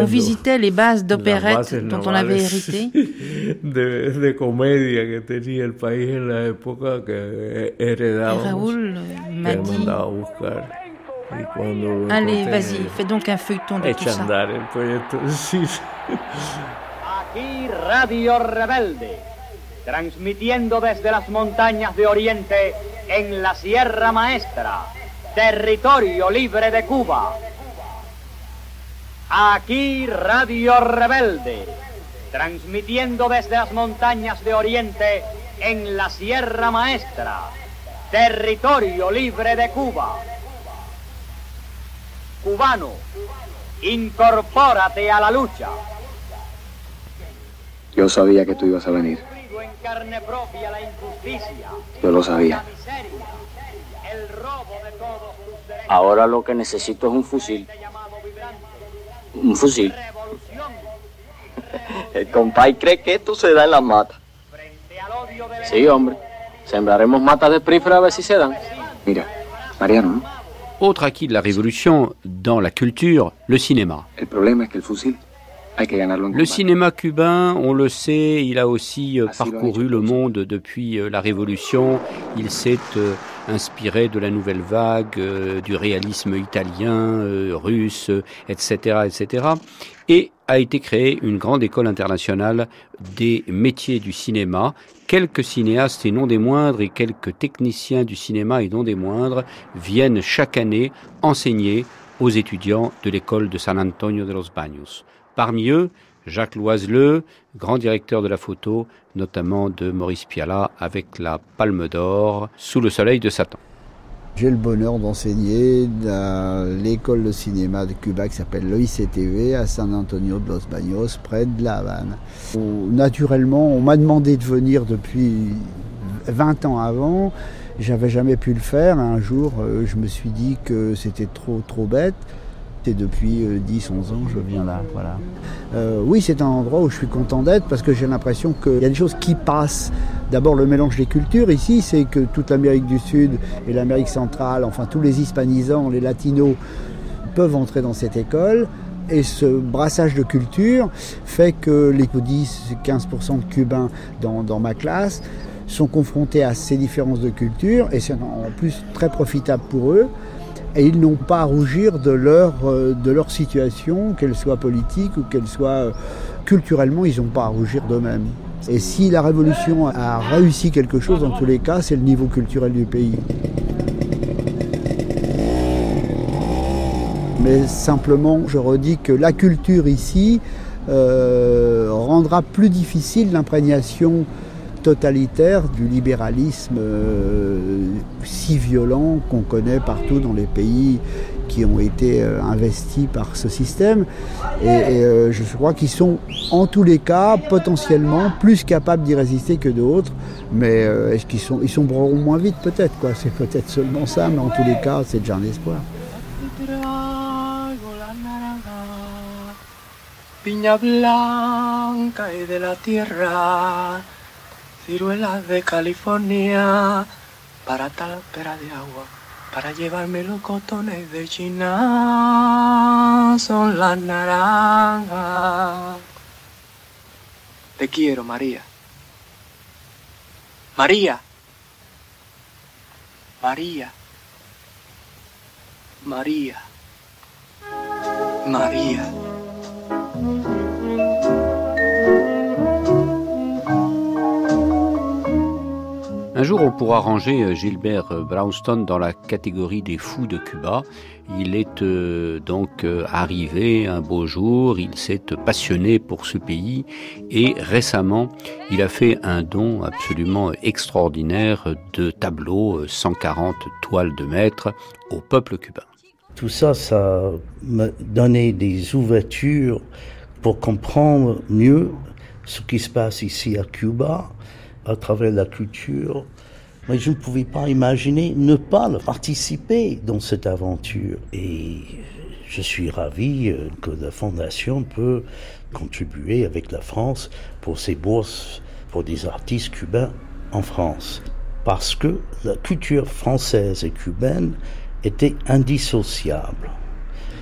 S5: On visitait les bases d'opérette dont on avait hérité. Et Raoul m'a dit Allez, vas-y, fais donc un feuilleton de tout ça.
S20: Aquí Radio Rebelde. Transmitiendo desde las montañas de Oriente en la Sierra Maestra, territorio libre de Cuba. Aquí Radio Rebelde, transmitiendo desde las montañas de Oriente en la Sierra Maestra, territorio libre de Cuba. Cubano, incorpórate a la lucha.
S21: Yo sabía que tú ibas a venir. Yo lo sabía.
S22: Ahora lo que necesito es un fusil.
S21: Un fusil. El compay cree que esto se da en las matas. Sí, hombre. Sembraremos matas de prífera a ver si se dan.
S23: Mira, Mariano,
S3: Autre acquis de la Révolution dans la culture, le cinéma.
S23: El problema es que el fusil
S3: le cinéma cubain, on le sait, il a aussi euh, parcouru le monde depuis euh, la Révolution. Il s'est euh, inspiré de la nouvelle vague, du réalisme italien, russe, etc., etc. Et a été créée une grande école internationale des métiers du cinéma. Quelques cinéastes et non des moindres et quelques techniciens du cinéma et non des moindres viennent chaque année enseigner aux étudiants de l'école de San Antonio de los Baños. Parmi eux, Jacques Loiseleux, grand directeur de la photo, notamment de Maurice Piala avec la Palme d'Or, Sous le soleil de Satan.
S24: J'ai le bonheur d'enseigner à l'école de cinéma de Cuba qui s'appelle l'OICTV à San Antonio de los Baños, près de La Havane. Naturellement, on m'a demandé de venir depuis 20 ans avant. J'avais jamais pu le faire. Un jour, euh, je me suis dit que c'était trop, trop bête depuis 10-11 euh, ans, je viens là. Voilà. Euh, oui, c'est un endroit où je suis content d'être parce que j'ai l'impression qu'il y a des choses qui passent. D'abord, le mélange des cultures ici, c'est que toute l'Amérique du Sud et l'Amérique centrale, enfin tous les hispanisants, les latinos, peuvent entrer dans cette école. Et ce brassage de cultures fait que les 10-15% de Cubains dans, dans ma classe sont confrontés à ces différences de culture et c'est en plus très profitable pour eux et ils n'ont pas à rougir de leur, euh, de leur situation, qu'elle soit politique ou qu'elle soit euh, culturellement, ils n'ont pas à rougir d'eux-mêmes. Et si la révolution a réussi quelque chose, dans tous les cas, c'est le niveau culturel du pays. Mais simplement, je redis que la culture ici euh, rendra plus difficile l'imprégnation totalitaire du libéralisme euh, si violent qu'on connaît partout dans les pays qui ont été euh, investis par ce système. Et, euh, je crois qu'ils sont en tous les cas potentiellement plus capables d'y résister que d'autres. Mais est-ce qu'ils sont, ils sombreront moins vite peut-être. C'est peut-être seulement ça, mais en tous les cas, c'est déjà un espoir. Ciruelas de California, para talpera de agua, para llevarme los cotones de China, son las naranjas. Te quiero, María. María. María. María. María. Un jour, on pourra ranger euh, Gilbert euh, Brownstone dans la catégorie des fous de Cuba. Il est euh, donc arrivé un beau jour, il s'est passionné pour ce pays et récemment, il a fait un don absolument extraordinaire de tableaux, 140 toiles de maître au peuple cubain.
S25: Tout ça, ça m'a donné des ouvertures pour comprendre mieux ce qui se passe ici à Cuba à travers la culture. Mais je ne pouvais pas imaginer ne pas participer dans cette aventure. Et je suis ravi euh, que la Fondation peut contribuer avec la France pour ces bourses pour des artistes cubains en France. Parce que la culture française et cubaine était indissociable.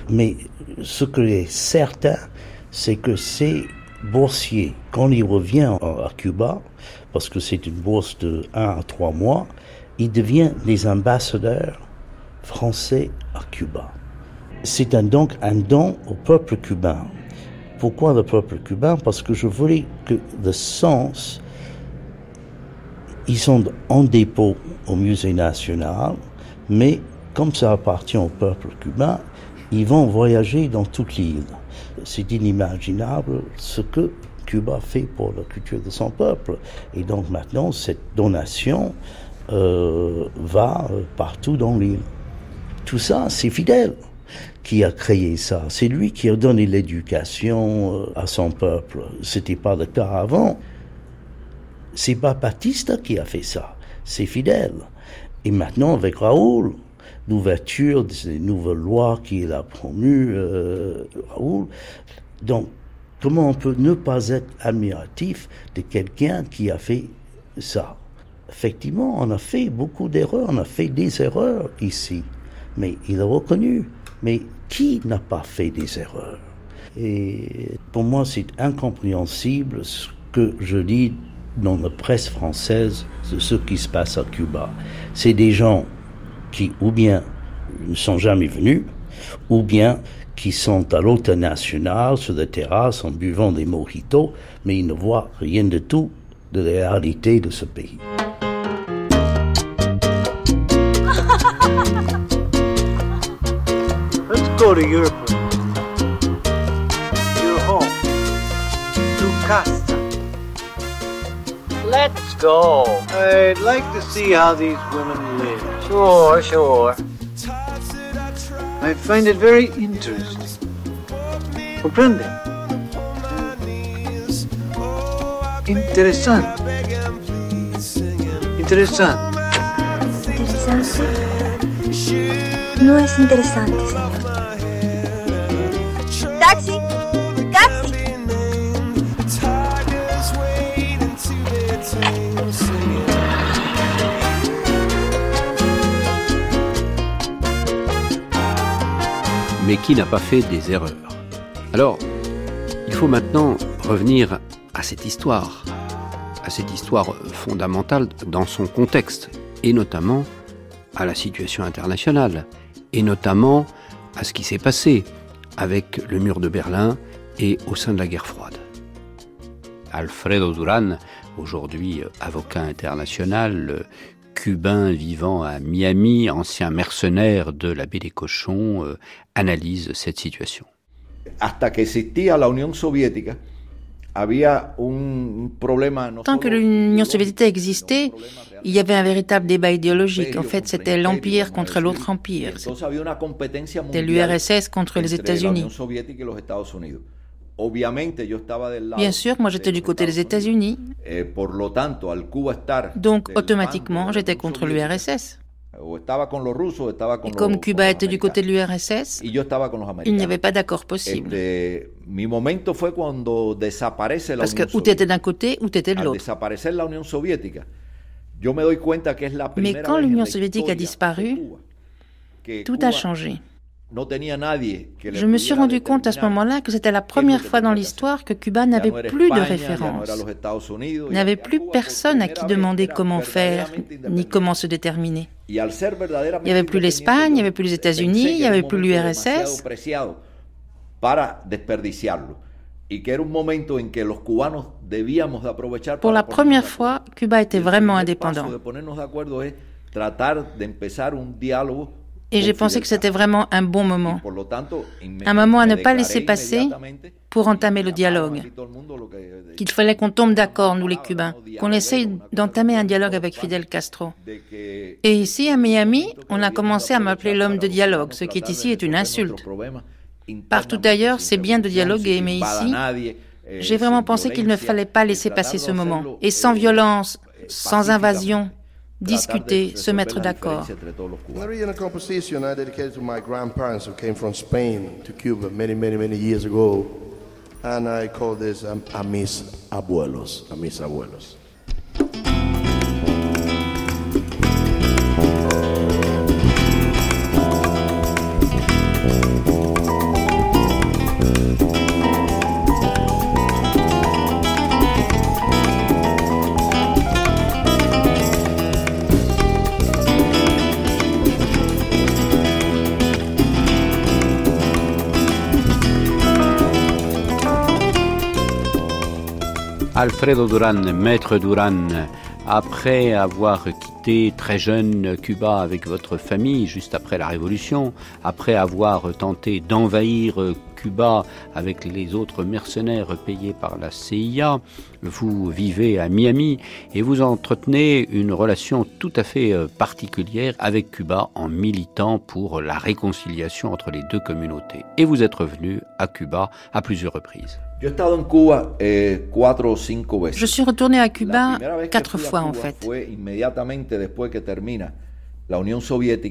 S25: Mais ce que est certain, c'est que ces boursiers, quand ils reviennent à Cuba, parce que c'est une bourse de 1 à 3 mois, il devient les ambassadeurs français à Cuba. C'est donc un don au peuple cubain. Pourquoi le peuple cubain? Parce que je voulais que le sens, ils sont en dépôt au musée national, mais comme ça appartient au peuple cubain, ils vont voyager dans toute l'île. C'est inimaginable ce que Cuba fait pour la culture de son peuple. Et donc maintenant, cette donation euh, va euh, partout dans l'île. Tout ça, c'est Fidèle qui a créé ça. C'est lui qui a donné l'éducation euh, à son peuple. C'était pas le cas avant. C'est pas Baptiste qui a fait ça. C'est Fidèle. Et maintenant, avec Raoul, d'ouverture, des nouvelles lois qu'il a promues, Raoul. Donc, comment on peut ne pas être admiratif de quelqu'un qui a fait ça? Effectivement, on a fait beaucoup d'erreurs, on a fait des erreurs ici, mais il a reconnu. Mais qui n'a pas fait des erreurs? Et pour moi, c'est incompréhensible ce que je lis dans la presse française de ce qui se passe à Cuba. C'est des gens qui, ou bien, ne sont jamais venus, ou bien qui sont à l'hôtel national, sur des terrasses, en buvant des mojitos, mais ils ne voient rien de tout de la réalité de ce pays.
S26: Let's go to your your home, to casa.
S27: Let's go.
S26: I'd like to see how these women live.
S27: Sure, sure.
S26: I find it very interesting. Comprende? Interesante. Interesante.
S19: Interesante. No es interesante, señor. ¡Taxi!
S3: Qui n'a pas fait des erreurs Alors, il faut maintenant revenir à cette histoire, à cette histoire fondamentale dans son contexte, et notamment à la situation internationale et notamment à ce qui s'est passé avec le mur de Berlin et au sein de la guerre froide. Alfredo Duran, aujourd'hui avocat international, cubain vivant à Miami, ancien mercenaire de la baie des cochons, euh, analyse cette situation.
S28: Tant que l'Union soviétique existait, il y avait un véritable débat idéologique. En fait, c'était l'Empire contre l'autre empire. C'était l'URSS contre les États-Unis. Bien sûr, moi j'étais du côté des États-Unis.
S6: Eh,
S28: Donc automatiquement, j'étais contre l'URSS. Et comme Cuba était du côté de l'URSS, il n'y avait pas d'accord possible. Parce que ou tu étais d'un côté ou tu étais de l'autre. Mais quand l'Union soviétique a disparu, tout a changé. Je me suis rendu compte à ce moment-là que c'était la première fois dans l'histoire que Cuba n'avait plus de référence, n'avait plus personne à qui demander comment faire, ni comment se déterminer. Il n'y avait plus l'Espagne, il n'y avait plus les États-Unis, il n'y avait plus l'URSS. Pour la première fois, Cuba était vraiment indépendant. Et j'ai pensé que c'était vraiment un bon moment. Un moment à ne pas laisser passer pour entamer le dialogue. Qu'il fallait qu'on tombe d'accord, nous les Cubains, qu'on essaye d'entamer un dialogue avec Fidel Castro. Et ici, à Miami, on a commencé à m'appeler l'homme de dialogue, ce qui est ici est une insulte. Partout ailleurs, c'est bien de dialoguer, mais ici, j'ai vraiment pensé qu'il ne fallait pas laisser passer ce moment. Et sans violence, sans invasion, discuter, se mettre d'accord.
S29: a composition I dedicated to my grandparents who came from Spain to Cuba many, many, many years ago. And I call this um, A mis abuelos, a mis abuelos.
S3: Alfredo Duran, maître Duran, après avoir quitté très jeune Cuba avec votre famille, juste après la Révolution, après avoir tenté d'envahir Cuba avec les autres mercenaires payés par la CIA, vous vivez à Miami et vous entretenez une relation tout à fait euh, particulière avec Cuba en militant pour la réconciliation entre les deux communautés. Et vous êtes revenu à Cuba à plusieurs reprises.
S6: Eh,
S28: Je suis retourné à Cuba quatre fois en fait.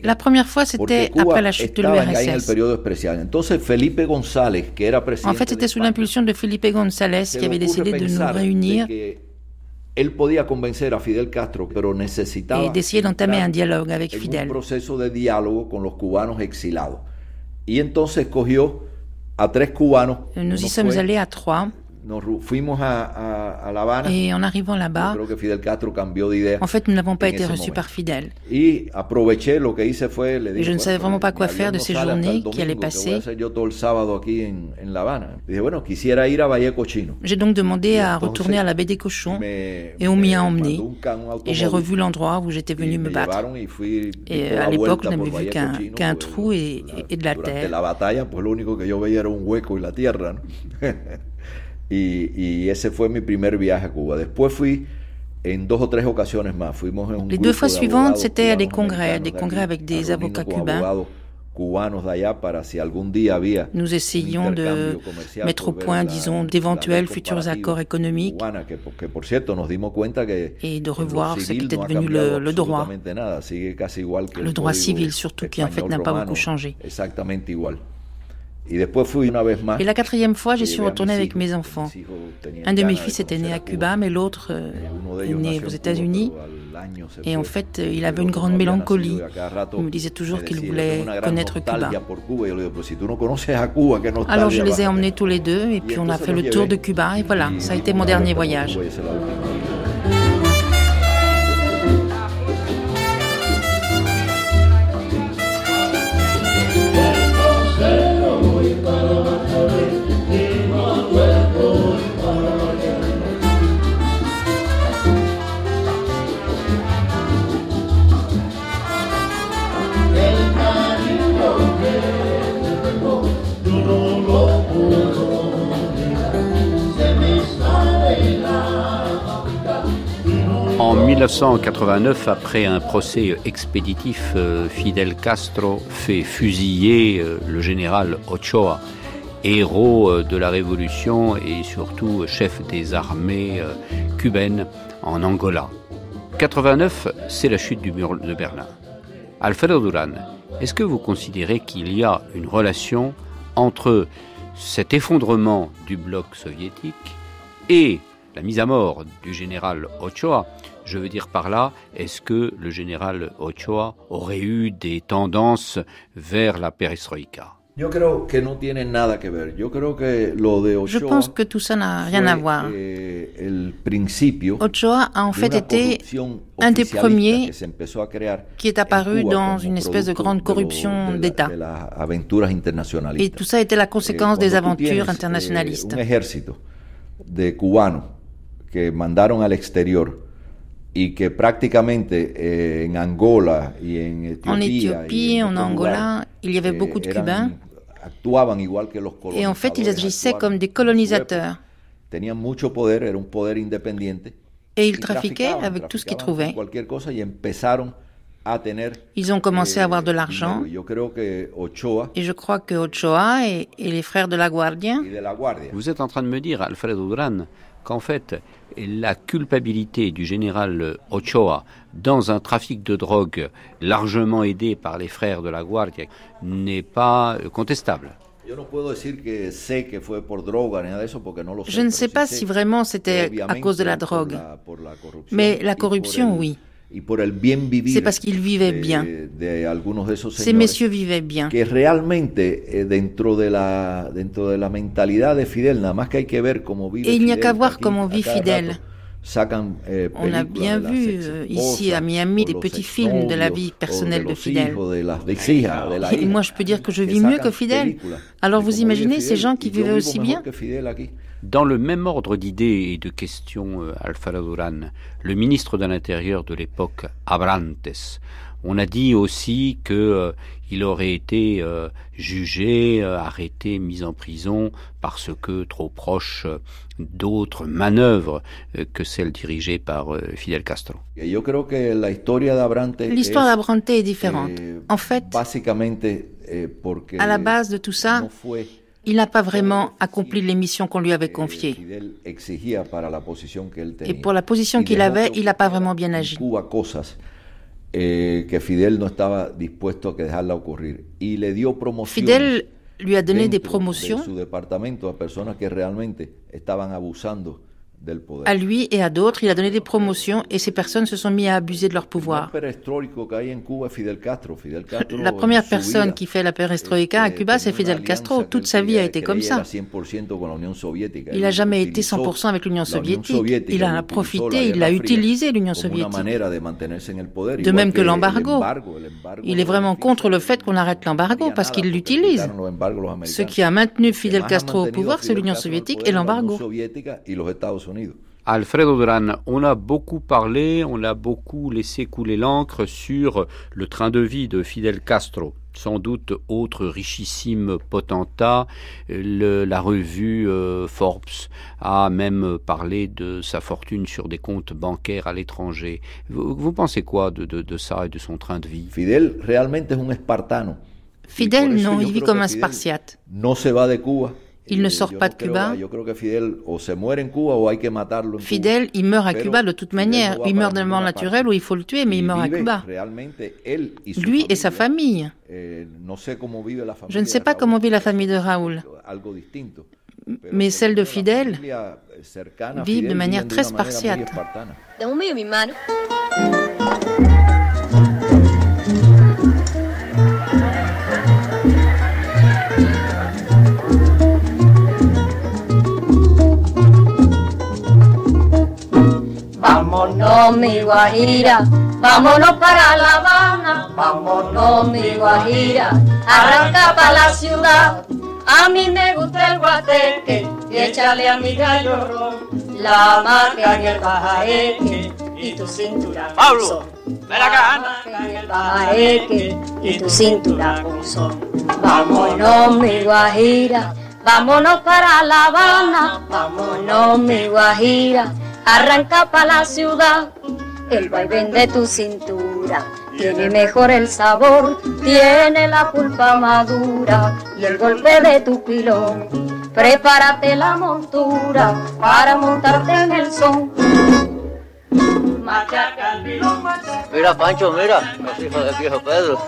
S6: La première fois, c'était après la chute de l'URSS. En fait, c'était sous l'impulsion de Felipe González qui avait décidé de nous réunir
S28: él podía convencer a Fidel Castro, pero necesitaba
S6: et d'essayer d'entamer un dialogue avec Fidel.
S28: Un proceso de diálogo con los cubanos exilados. Y entonces cogió a tres cubanos.
S6: Nous y sommes allés à trois. Et en arrivant là-bas, en fait, nous n'avons pas été reçus par Fidel. Et je ne savais vraiment pas quoi faire de ces journées qui allaient passer. J'ai donc demandé à retourner à la baie des cochons et on m'y a emmené. Et j'ai revu l'endroit où j'étais venu me battre. Et à l'époque, je n'avais vu qu'un qu trou et, et, de la terre.
S28: Y, y, ese fue mi primer viaje a Cuba. Después fui en dos o tres ocasiones más. Fuimos en un
S6: Les deux fois suivantes, c'était à des congrès, des congrès avec des avocats cubains. Nous essayons de mettre au point, disons, d'éventuels futurs accords économiques et de revoir ce qui était devenu le, le droit, le droit civil surtout, qui en fait n'a pas beaucoup changé. Et la quatrième fois, j'y suis retourné avec mes enfants. Un de mes fils était né à Cuba, mais l'autre euh, est né aux États-Unis. Et en fait, euh, il avait une grande mélancolie. Il me disait toujours qu'il voulait connaître Cuba. Alors je les ai emmenés tous les deux, et puis on a fait le tour de Cuba, et voilà, ça a été mon dernier voyage.
S3: 1989, après un procès expéditif, euh, Fidel Castro fait fusiller euh, le général Ochoa, héros euh, de la révolution et surtout chef des armées cubaines en Angola. 89, c'est la chute du mur de Berlin. Alfredo Duran, est-ce que vous considérez qu'il y a une relation entre cet effondrement du bloc soviétique et la mise à mort du général Ochoa, je veux dire par là, est-ce que le général Ochoa aurait eu des tendances vers la perestroïka?
S28: Je
S6: pense que tout ça n'a rien à voir. Ochoa a en fait été un des premiers qui est apparu dans une espèce de grande corruption d'État. Et tout ça était la conséquence des aventures internationalistes.
S28: que mandaron al exterior y que prácticamente eh, en Angola y en Etiopía,
S6: en Éthiopie, en Angola, il y avait eh, beaucoup de Cubains. Et en fait, ils agissaient comme des colonisateurs. Et ils trafiquaient avec tout ce qu'ils trouvaient. Ils ont commencé à avoir de l'argent. Et je crois que Ochoa et, et les frères de la Guardia.
S28: De la Guardia.
S3: Vous êtes en train de me dire, Alfredo Duran, qu'en fait, la culpabilité du général Ochoa dans un trafic de drogue largement aidé par les frères de la Guardia n'est pas contestable.
S6: Je ne sais pas si vraiment c'était à cause de la drogue, mais la corruption, oui. C'est parce qu'ils vivaient bien. Ces messieurs vivaient bien.
S28: Que realmente eh, dentro de la dentro de la mentalidad de Fidel, nada más que hay que ver cómo vive
S6: Et il n'y a qu'à voir comment vit Fidel.
S28: Sacan, eh,
S6: On a bien vu euh, ici à Miami des petits films de la vie personnelle de Fidel. Et moi je peux dire que je vis mieux que Fidel. Alors vous imaginez ces gens qui vivaient aussi bien?
S3: Dans le même ordre d'idées et de questions, euh, Alfaro Duran, le ministre de l'Intérieur de l'époque, Abrantes, on a dit aussi que euh, aurait été euh, jugé, arrêté, mis en prison parce que trop proche d'autres manœuvres que celles dirigées par Fidel Castro.
S6: L'histoire d'Abrantes est différente. En fait, à la base de tout ça, il n'a pas vraiment accompli les missions qu'on lui avait confiées. Et pour la position qu'il avait, il n'a pas vraiment bien agi.
S28: eh, Fidel
S6: lui a donné des promotions.
S28: De su departamento a personas que realmente estaban abusando
S6: À lui et à d'autres, il a donné des promotions et ces personnes se sont mis à abuser de leur pouvoir. La première personne qui fait la perestroïka à Cuba, c'est Fidel Castro. Toute sa vie a été comme ça. Il n'a jamais été 100% avec l'Union soviétique. Il a profité, il a utilisé l'Union soviétique. De même que l'embargo. Il est vraiment contre le fait qu'on arrête l'embargo parce qu'il l'utilise. Ce qui a maintenu Fidel Castro au pouvoir, c'est l'Union soviétique et l'embargo.
S3: Alfredo Duran, on a beaucoup parlé, on a beaucoup laissé couler l'encre sur le train de vie de Fidel Castro. Sans doute autre richissime potentat, la revue euh, Forbes a même parlé de sa fortune sur des comptes bancaires à l'étranger. Vous, pensez quoi de, ça et de son train de vie?
S28: Fidel, realmente es un espartano.
S6: Fidel, non, il vit comme un spartiate.
S28: No se va de Cuba.
S6: Il ne sort pas de Cuba. Fidel, il meurt à Cuba de toute manière. Il meurt d'un mort naturel ou il faut le tuer, mais il meurt à Cuba. Lui et sa famille.
S28: Eh,
S6: Je ne sais pas comment vit la famille de Raoul. Mais celle de Fidel vit de manière très spartiate.
S30: Vámonos mi Guajira, vámonos para La Habana, vámonos mi Guajira, arranca para la ciudad. A mí me gusta el guateque. Y échale a mi gallo la marca en el bajaeque y tu cintura
S26: Pablo, me la gana.
S30: En el bajaeque y tu cintura. Vámonos mi Guajira, vámonos para La Habana, vámonos mi Guajira arranca pa' la ciudad. El vaivén de tu cintura tiene mejor el sabor, tiene la pulpa madura y el golpe de tu pilón. Prepárate la montura para montarte en el son.
S26: Mira, Pancho, mira, los hijos del viejo Pedro.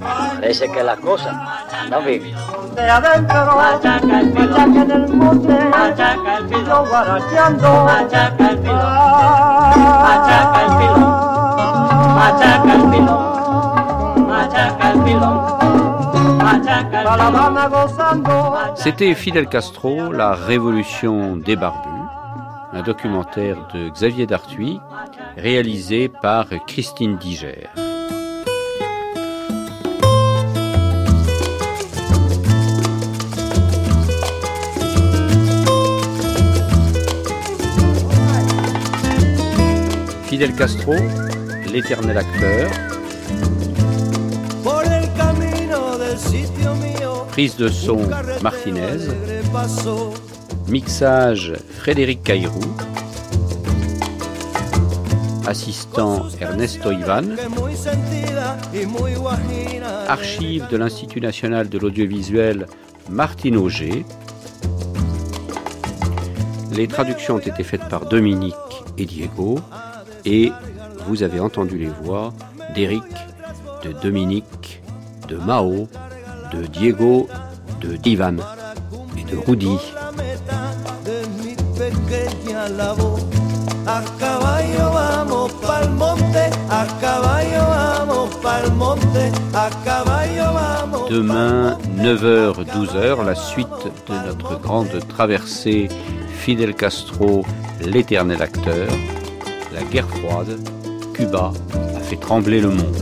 S26: Parece que las cosas andan bien. De adentro, machaca el pilón, machaca en el monte, machaca el pilón, guaracheando, machaca el pilón, machaca el pilón, machaca el pilón, machaca el pilón.
S3: C'était Fidel Castro, la révolution des barbus un documentaire de Xavier Dartuy, réalisé par Christine Diger. Fidel Castro, l'éternel acteur. Prise de son Martinez. Mixage Frédéric Cairou. Assistant Ernesto Ivan. Archive de l'Institut national de l'audiovisuel Martine Auger. Les traductions ont été faites par Dominique et Diego. Et vous avez entendu les voix d'Éric, de Dominique, de Mao, de Diego, de Divan et de Rudy. Demain, 9h, 12h, la suite de notre grande traversée Fidel Castro, l'éternel acteur. La guerre froide, Cuba a fait trembler le monde.